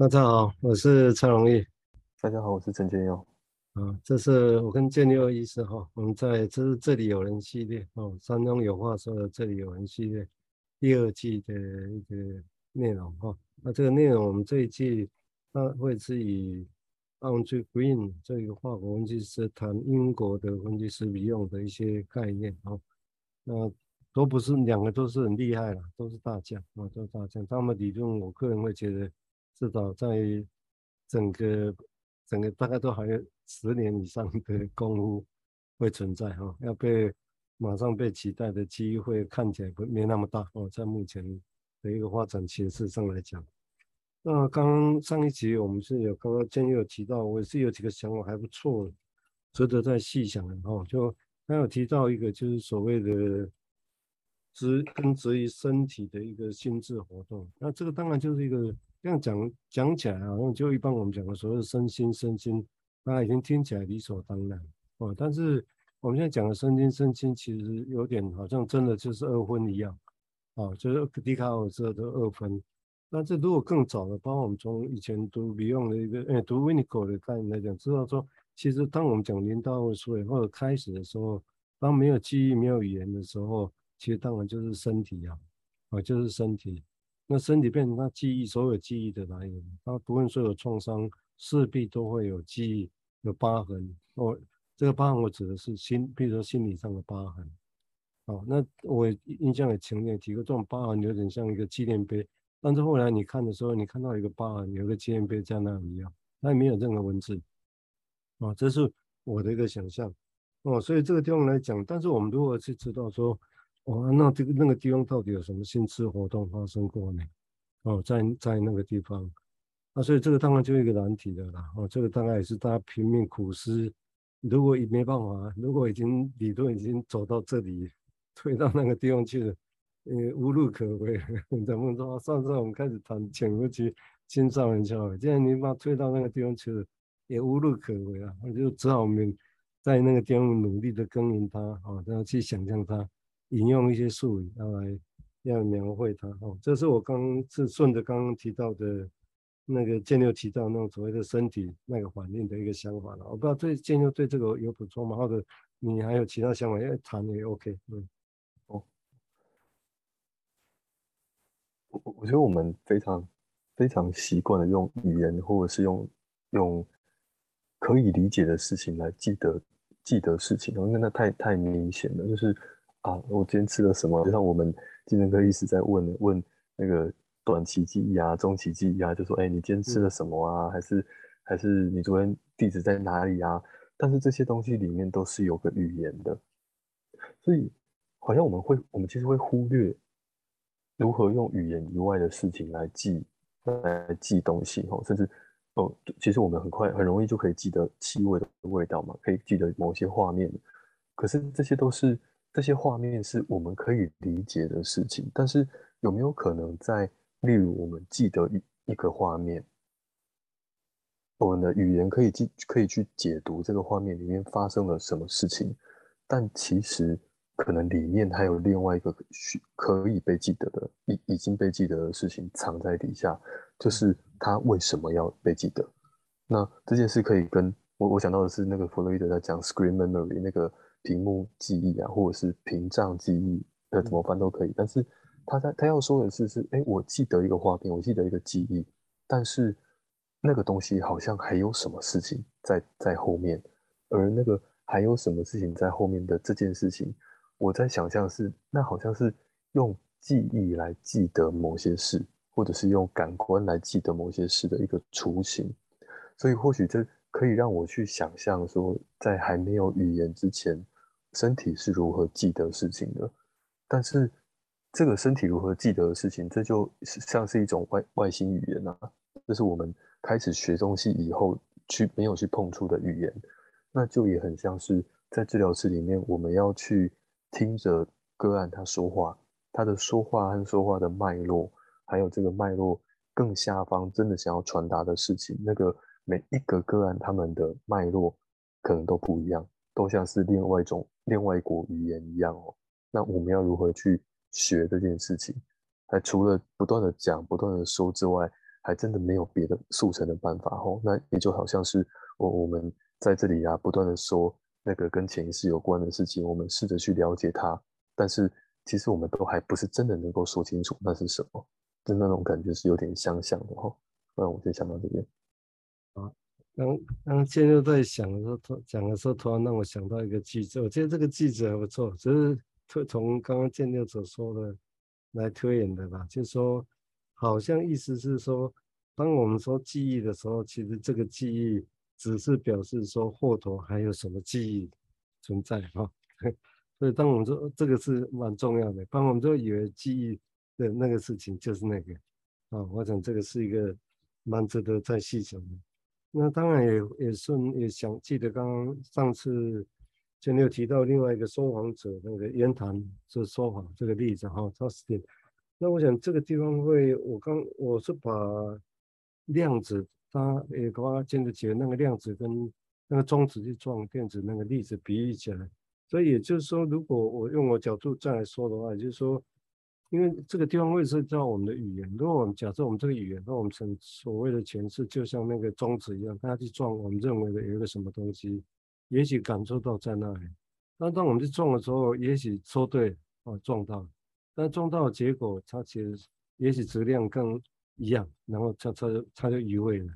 大家好，我是蔡荣义。大家好，我是陈建佑。啊，这是我跟建佑医师哈，我们在这是这里有人系列哦，山东有话说的这里有人系列第二季的一个内容哈。那这个内容我们这一季它会是以 Andre Green 这个化学分析师谈英国的分析师笔用的一些概念哈。那都不是两个都是很厉害了，都是大将啊，都是大将。他们理论，我个人会觉得。至少在整个整个大概都还有十年以上的功夫会存在哈，要被马上被取代的机会看起来不没那么大哦，在目前的一个发展形势上来讲，那刚刚上一集我们是有刚刚建议有提到，我也是有几个想法还不错，值得再细想的哈，就他有提到一个就是所谓的植根植于身体的一个心智活动，那这个当然就是一个。这样讲讲起来好像就一般我们讲的所谓身心身心，大家已经听起来理所当然哦。但是我们现在讲的身心身心，其实有点好像真的就是二分一样哦，就是笛卡尔说的二分。那这如果更早的，包括我们从以前读 Bion 的一个，哎，读 Winnicott 的概念来讲，知道说，其实当我们讲临到所以或者开始的时候，当没有记忆、没有语言的时候，其实当然就是身体呀，啊，就是身体。那身体变成他记忆，所有记忆的来源。他不论所有创伤，势必都会有记忆，有疤痕。哦，这个疤痕我指的是心，比如说心理上的疤痕。哦，那我印象也强烈提过，这种疤痕有点像一个纪念碑。但是后来你看的时候，你看到一个疤痕，有个纪念碑在那里一样，它也没有任何文字。哦，这是我的一个想象。哦，所以这个地方来讲，但是我们如何去知道说？哦，那这个那个地方到底有什么心智活动发生过呢？哦，在在那个地方，那所以这个当然就一个难题的啦。哦，这个大概也是大家拼命苦思，如果也没办法，如果已经理论已经走到这里，推到那个地方去了，呃，无路可回。咱们说上次我们开始谈潜伏期青少年教育，既然你把它推到那个地方去了，也无路可回啊。我就只好我们在那个地方努力的耕耘它，哦，然后去想象它。引用一些术语要来要描绘它哦，这是我刚是顺着刚刚提到的那个建六提到那种所谓的身体那个反应的一个想法了。我不知道对建六对这个有补充吗？或者你还有其他想法要谈也 OK。嗯，哦，我我觉得我们非常非常习惯的用语言或者是用用可以理解的事情来记得记得事情，因为那太太明显了，就是。啊，我今天吃了什么？就像我们精神科医师在问问那个短期记忆啊、中期记忆啊，就说：“哎，你今天吃了什么啊？嗯、还是还是你昨天地址在哪里啊？”但是这些东西里面都是有个语言的，所以好像我们会，我们其实会忽略如何用语言以外的事情来记来记东西哦，甚至哦，其实我们很快很容易就可以记得气味的味道嘛，可以记得某些画面，可是这些都是。这些画面是我们可以理解的事情，但是有没有可能在，例如我们记得一一个画面，我们的语言可以记，可以去解读这个画面里面发生了什么事情，但其实可能里面还有另外一个需可以被记得的，已已经被记得的事情藏在底下，就是它为什么要被记得？那这件事可以跟我我想到的是那个弗洛伊德在讲 screen memory 那个。屏幕记忆啊，或者是屏障记忆，呃，怎么翻都可以。但是他在他要说的是，是哎，我记得一个画面，我记得一个记忆，但是那个东西好像还有什么事情在在后面，而那个还有什么事情在后面的这件事情，我在想象是，那好像是用记忆来记得某些事，或者是用感官来记得某些事的一个雏形，所以或许这。可以让我去想象说，在还没有语言之前，身体是如何记得事情的。但是，这个身体如何记得的事情，这就像是一种外外星语言啊。这是我们开始学东西以后去没有去碰触的语言。那就也很像是在治疗室里面，我们要去听着个案他说话，他的说话和说话的脉络，还有这个脉络更下方真的想要传达的事情，那个。每一个个案，他们的脉络可能都不一样，都像是另外一种、另外一国语言一样哦。那我们要如何去学这件事情？还除了不断的讲、不断的说之外，还真的没有别的速成的办法哦。那也就好像是我我们在这里啊，不断的说那个跟潜意识有关的事情，我们试着去了解它，但是其实我们都还不是真的能够说清楚那是什么，就那种感觉是有点相像的哈。那我就想到这边。啊，刚刚建佑在想的时候，讲的时候，突然让我想到一个句子，我觉得这个句子还不错，只是推从刚刚建六所说的来推演的吧，就说。好像意思是说，当我们说记忆的时候，其实这个记忆只是表示说后头还有什么记忆存在哈。所以当我们说这个是蛮重要的，当我们就以为记忆的那个事情就是那个啊，我想这个是一个蛮值得再细想的。那当然也也顺也想记得刚刚上次就你有提到另外一个说谎者那个言谈是说谎这个例子哈，超时间。那我想这个地方会，我刚我是把量子，它也刚刚建的起那个量子跟那个中子去撞电子那个粒子比喻起来，所以也就是说，如果我用我角度再来说的话，也就是说，因为这个地方会涉及到我们的语言，如果我们假设我们这个语言，那我们成所谓的诠释，就像那个中子一样，它去撞我们认为的有一个什么东西，也许感受到在那里，那当我们去撞的时候，也许说对啊，撞到。但撞到的结果，它其实也许质量更一样，然后它它它就移位了，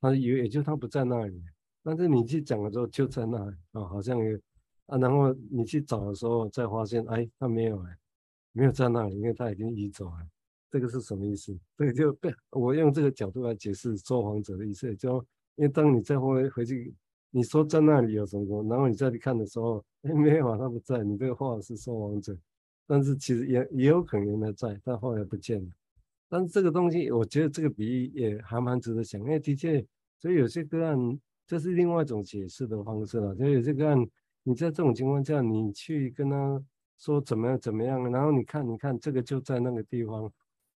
它移位也就它不在那里，但是你去讲的时候就在那里啊，好像有啊，然后你去找的时候再发现，哎，它没有哎，没有在那里，因为他已经移走了。这个是什么意思？这个就被我用这个角度来解释说谎者的意思，就因为当你再回回去，你说在那里有什么什么，然后你再去看的时候，哎，没有啊，它不在，你这个话是说谎者。但是其实也也有可能原来在，但后来不见了。但是这个东西，我觉得这个比喻也还蛮值得想，因为的确，所以有些个案，这是另外一种解释的方式了。就有些个案，你在这种情况下，你去跟他说怎么样怎么样，然后你看，你看这个就在那个地方，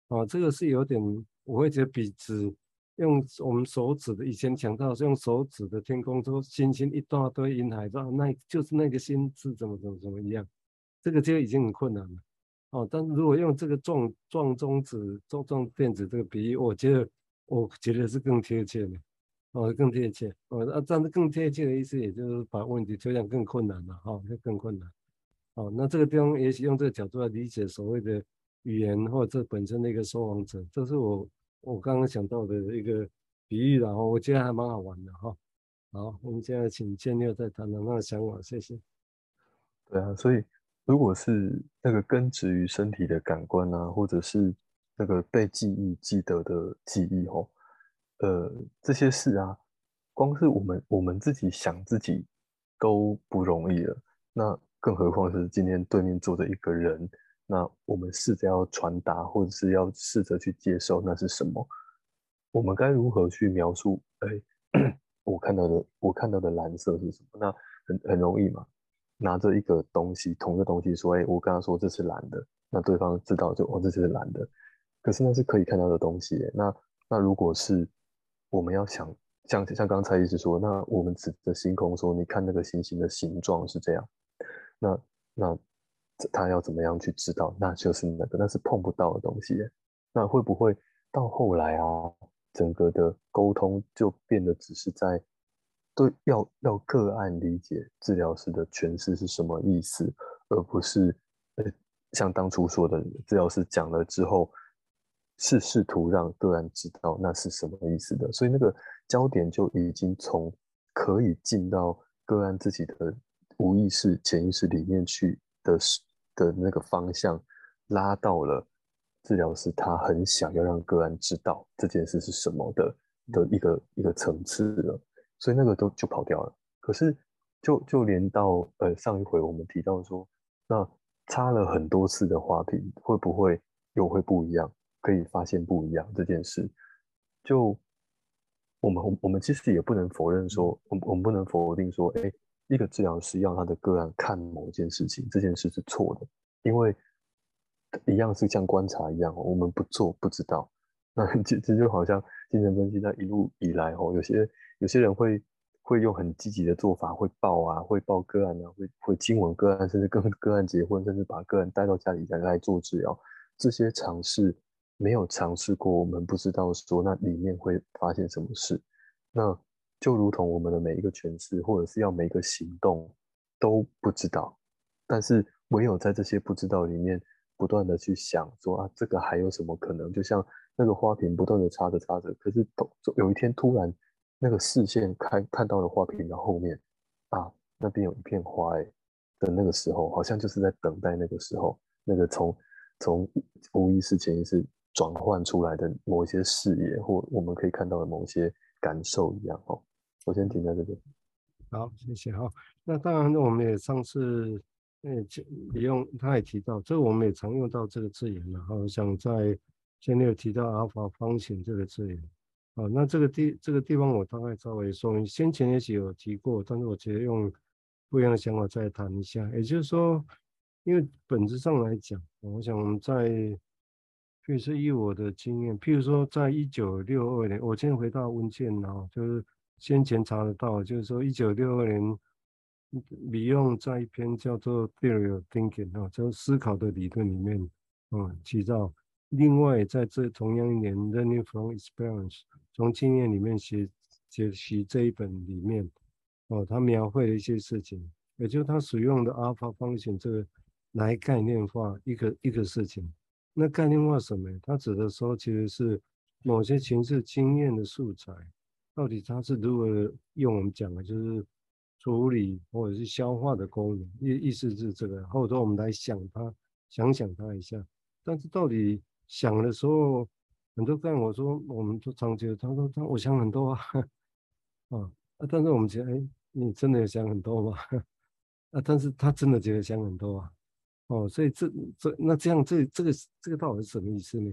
啊，这个是有点，我会觉得比指用我们手指的，以前讲到是用手指的天空说星星一大堆云海，说那就是那个星是怎么怎么怎么一样。这个就已经很困难了，哦，但是如果用这个撞撞中子撞撞电子这个比喻，我觉得我觉得是更贴切的，哦，更贴切，哦，那这样更贴切的意思，也就是把问题推向更困难了，哈、哦，就更困难，哦，那这个地方也许用这个角度来理解所谓的语言或者这本身的一个说谎者，这是我我刚刚想到的一个比喻，然后我觉得还蛮好玩的，哈、好，我们现在请建六再谈谈他的想法，谢谢。对啊，所以。如果是那个根植于身体的感官啊，或者是那个被记忆记得的记忆哦，呃，这些事啊，光是我们我们自己想自己都不容易了，那更何况是今天对面坐着一个人，那我们试着要传达，或者是要试着去接受，那是什么？我们该如何去描述？哎，我看到的我看到的蓝色是什么？那很很容易嘛。拿着一个东西，同一个东西说：“哎，我跟他说这是蓝的。”那对方知道就哦，这是蓝的。可是那是可以看到的东西。那那如果是我们要想像像刚才一直说，那我们指着星空说：“你看那个星星的形状是这样。”那那他要怎么样去知道？那就是那个，那是碰不到的东西。那会不会到后来啊，整个的沟通就变得只是在？对，要要个案理解治疗师的诠释是什么意思，而不是呃像当初说的，治疗师讲了之后，是试图让个案知道那是什么意思的。所以那个焦点就已经从可以进到个案自己的无意识、潜意识里面去的的那个方向，拉到了治疗师他很想要让个案知道这件事是什么的的一个一个层次了。所以那个都就跑掉了。可是就就连到呃上一回我们提到说，那擦了很多次的花瓶会不会又会不一样？可以发现不一样这件事，就我们我们其实也不能否认说，我我们不能否定说，哎，一个治疗师要他的个案看某件事情，这件事是错的，因为一样是像观察一样，我们不做不知道。那其实就好像精神分析在一路以来哦，有些。有些人会会用很积极的做法，会报啊，会报个案啊，会会亲吻个案，甚至跟个案结婚，甚至把个案带到家里来来做治疗。这些尝试没有尝试过，我们不知道说那里面会发现什么事。那就如同我们的每一个诠释，或者是要每一个行动都不知道，但是唯有在这些不知道里面，不断的去想说啊，这个还有什么可能？就像那个花瓶不断的插着插着，可是有一天突然那个视线看看到了花瓶的后面啊，那边有一片花哎的那个时候，好像就是在等待那个时候，那个从从无意识潜意识转换出来的某一些视野，或我们可以看到的某些感受一样哦。我先停在这边。好，谢谢哈。那当然，我们也上次，嗯，李用他也提到，这个我们也常用到这个字眼了。好像在前面有提到阿尔法方形这个字眼。啊，那这个地这个地方我大概稍微说明，先前也许有提过，但是我觉得用不一样的想法再谈一下。也就是说，因为本质上来讲，我想我们在。譬如说以我的经验，譬如说在一九六二年，我先回到文件啊，就是先前查得到，就是说一九六二年，李用在一篇叫做《Theory of Thinking》啊，就思考的理论里面，嗯，提到。另外在这同样一年，《Learning from Experience》从经验里面学学习这一本里面，哦，他描绘了一些事情，也就是他使用的阿尔法方程这个来概念化一个一个事情。那概念化什么？他指的说，其实是某些情绪经验的素材，到底它是如何用我们讲的，就是处理或者是消化的功能，意意思是这个。或者说我们来想它，想想它一下。但是到底想的时候，很多干我说，我们都常觉得，他说他我想很多 啊，啊，但是我们觉得，哎，你真的有想很多吗？啊，但是他真的觉得想很多啊。哦，所以这这那这样这这个这个到底是什么意思呢？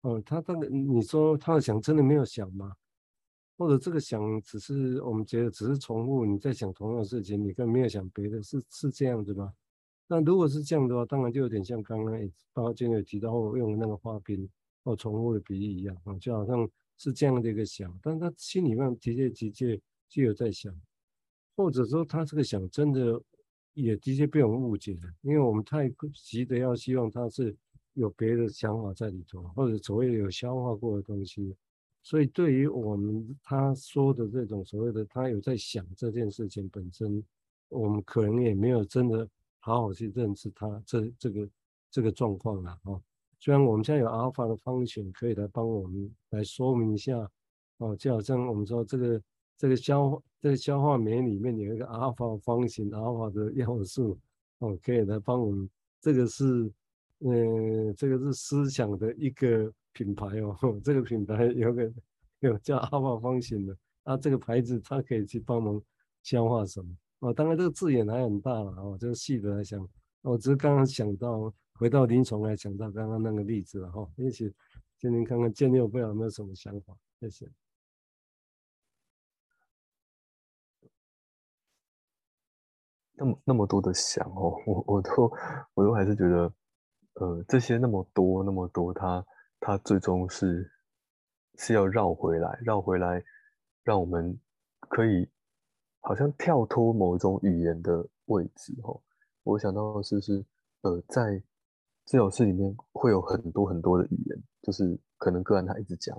哦，他当然你说他想真的没有想吗？或者这个想只是我们觉得只是重复你在想同样的事情，你根本没有想别的，是是这样子吗？那如果是这样的话，当然就有点像刚刚包括今天有提到我用那个花瓶或重复的比喻一样啊，就好像是这样的一个想，但他心里面的确的确就有在想，或者说他这个想真的。也的确被我们误解了，因为我们太急着要希望他是有别的想法在里头，或者所谓有消化过的东西，所以对于我们他说的这种所谓的他有在想这件事情本身，我们可能也没有真的好好去认识他这这个这个状况了啊。虽然我们现在有阿尔法的方程可以来帮我们来说明一下，哦，就好像我们说这个。这个消这个消化酶里面有一个阿尔法方形，阿尔法的要素哦，可以来帮我们。这个是，嗯，这个是思想的一个品牌哦。这个品牌 有个有叫阿尔法方形的，啊，这个牌子它可以去帮忙消化什么？哦，当然这个字眼还很大了哦，就细的来想，我只是刚刚想到回到临床来想到刚刚那个例子了哈。也许今天看看建立，我不知道有没有什么想法？谢谢。那么那么多的想哦，我我都我都还是觉得，呃，这些那么多那么多，它它最终是是要绕回来，绕回来，让我们可以好像跳脱某一种语言的位置哦。我想到的是是呃，在这首诗里面会有很多很多的语言，就是可能个案他一直讲，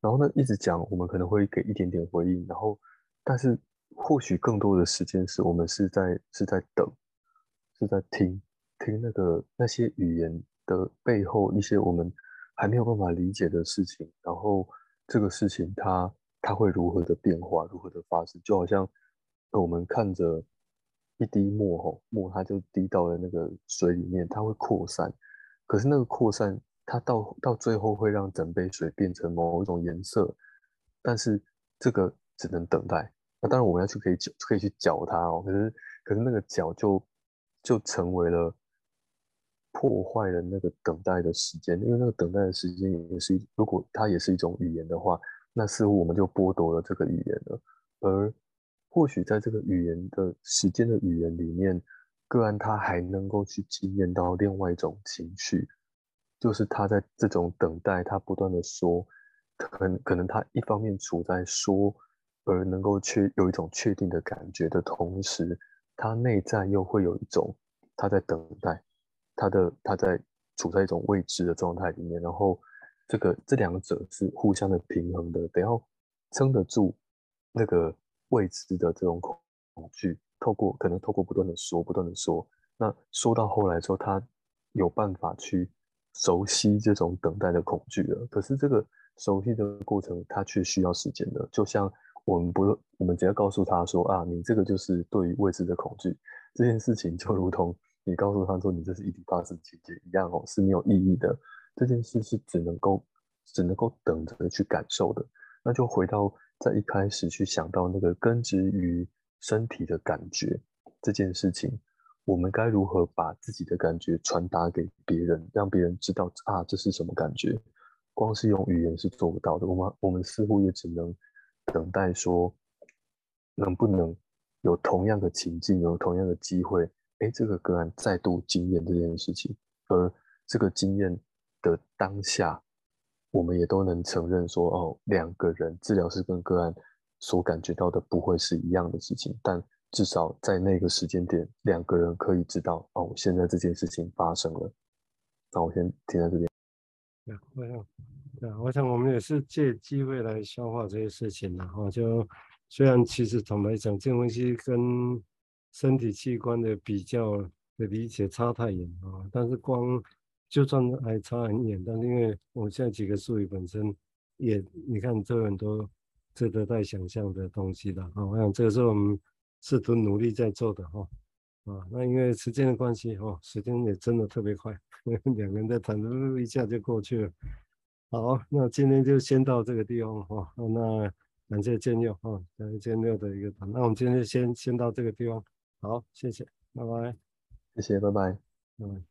然后呢一直讲，我们可能会给一点点回应，然后但是。或许更多的时间是我们是在是在等，是在听听那个那些语言的背后一些我们还没有办法理解的事情，然后这个事情它它会如何的变化，如何的发生，就好像我们看着一滴墨吼墨，它就滴到了那个水里面，它会扩散，可是那个扩散它到到最后会让整杯水变成某一种颜色，但是这个只能等待。那当然，我们要去可以搅，可以去搅它哦。可是，可是那个搅就就成为了破坏了那个等待的时间，因为那个等待的时间也是，如果它也是一种语言的话，那似乎我们就剥夺了这个语言了。而或许在这个语言的时间的语言里面，个案他还能够去经验到另外一种情绪，就是他在这种等待，他不断的说，可能可能他一方面处在说。而能够确有一种确定的感觉的同时，他内在又会有一种他在等待，他的他在处在一种未知的状态里面，然后这个这两者是互相的平衡的，得要撑得住那个未知的这种恐惧，透过可能透过不断的说，不断的说，那说到后来之后，他有办法去熟悉这种等待的恐惧了。可是这个熟悉的过程，它却需要时间的。就像我们不，我们只要告诉他说啊，你这个就是对于未知的恐惧这件事情，就如同你告诉他说你这是伊底帕斯情结一样哦，是没有意义的。这件事是只能够只能够等着去感受的，那就回到在一开始去想到那个根植于身体的感觉这件事情，我们该如何把自己的感觉传达给别人，让别人知道啊，这是什么感觉？光是用语言是做不到的，我们我们似乎也只能等待说，能不能有同样的情境，有同样的机会，哎，这个个案再度经验这件事情，而这个经验。的当下，我们也都能承认说，哦，两个人治疗师跟个案所感觉到的不会是一样的事情，但至少在那个时间点，两个人可以知道，哦，现在这件事情发生了。那我先停在这边。对，我想，对，我想我们也是借机会来消化这些事情，然后就虽然其实坦白讲，这东西跟身体器官的比较的理解差太远啊，但是光。就算还差很远，但是因为我现在几个术语本身也，你看都有很多值得待想象的东西的啊。我想这个是我们试图努力在做的哈啊。那因为时间的关系哈，时间也真的特别快，两个人在谈的一下就过去了。好，那今天就先到这个地方哈。那感谢建佑哈，感谢建佑的一个谈。那我们今天就先先到这个地方。好，谢谢，拜拜。谢谢，拜拜，拜拜。